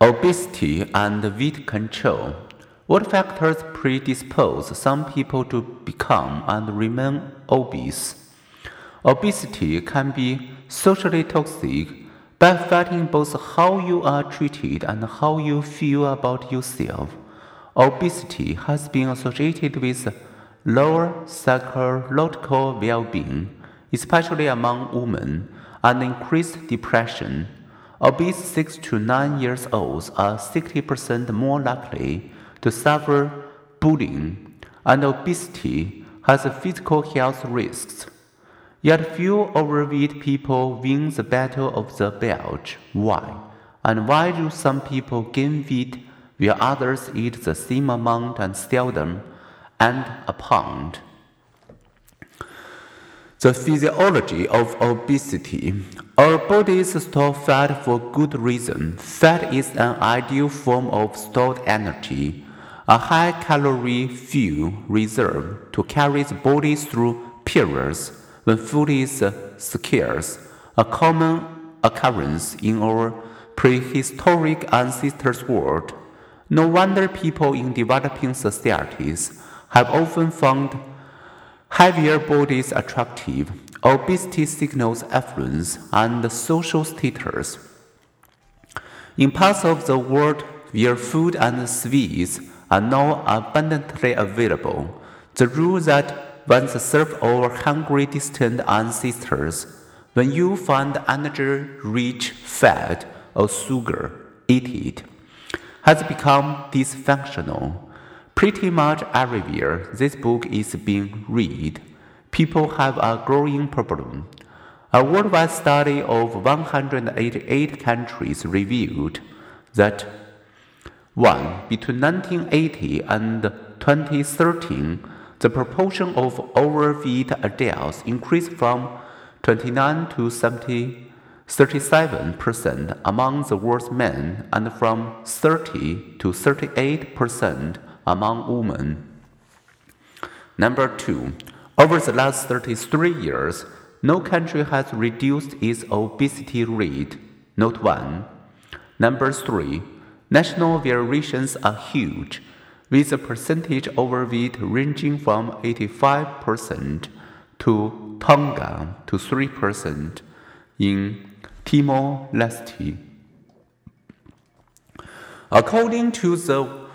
Obesity and weight control. What factors predispose some people to become and remain obese? Obesity can be socially toxic by affecting both how you are treated and how you feel about yourself. Obesity has been associated with lower psychological well being, especially among women, and increased depression. Obese 6 to 9 years olds are 60% more likely to suffer bullying, and obesity has physical health risks. Yet few overweight people win the battle of the belt. Why? And why do some people gain weight while others eat the same amount and seldom and a pound? The physiology of obesity. Our bodies store fat for good reason. Fat is an ideal form of stored energy, a high calorie fuel reserve to carry the body through periods when food is scarce, a common occurrence in our prehistoric ancestors' world. No wonder people in developing societies have often found heavier bodies attractive. Obesity signals affluence and social status. In parts of the world where food and sweets are now abundantly available, the rule that once served our hungry distant ancestors. When you find energy-rich fat or sugar, eat it. Has become dysfunctional. Pretty much everywhere this book is being read, people have a growing problem. A worldwide study of 188 countries revealed that 1. Between 1980 and 2013, the proportion of overweight adults increased from 29 to 70, 37% among the world's men and from 30 to 38% among women. Number two, over the last 33 years, no country has reduced its obesity rate. Note 1. Number 3. National variations are huge with a percentage overweight ranging from 85% to Tonga to 3% in Timor Leste. According to the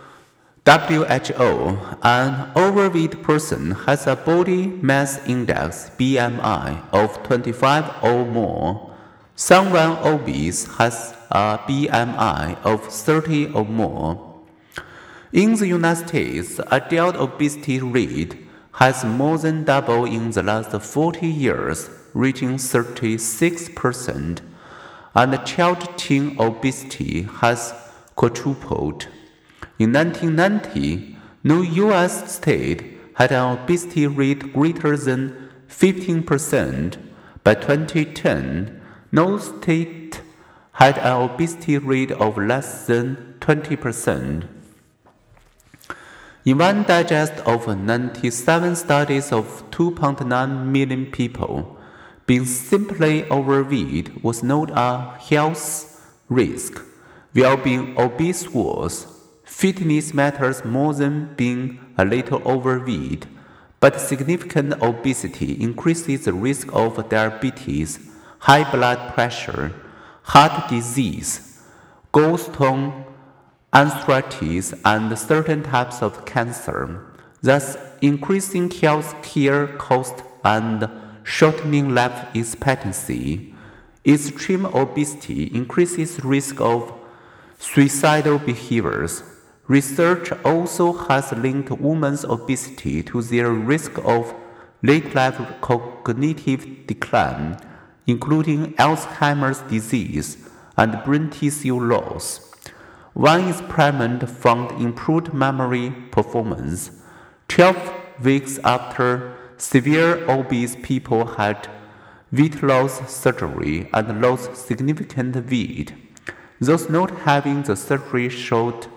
WHO, an overweight person has a body mass index BMI of 25 or more. Someone obese has a BMI of 30 or more. In the United States, adult obesity rate has more than doubled in the last 40 years, reaching 36%, and child teen obesity has quadrupled. In 1990, no U.S. state had an obesity rate greater than 15%. By 2010, no state had an obesity rate of less than 20%. In one digest of 97 studies of 2.9 million people, being simply overweight was not a health risk, while being obese was. Fitness matters more than being a little overweight, but significant obesity increases the risk of diabetes, high blood pressure, heart disease, gallstone arthritis, and certain types of cancer, thus increasing health care costs and shortening life expectancy. Extreme obesity increases risk of suicidal behaviors. Research also has linked women's obesity to their risk of late life cognitive decline, including Alzheimer's disease and brain tissue loss. One experiment found improved memory performance. 12 weeks after severe obese people had weight loss surgery and lost significant weight. Those not having the surgery showed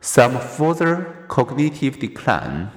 some further cognitive decline.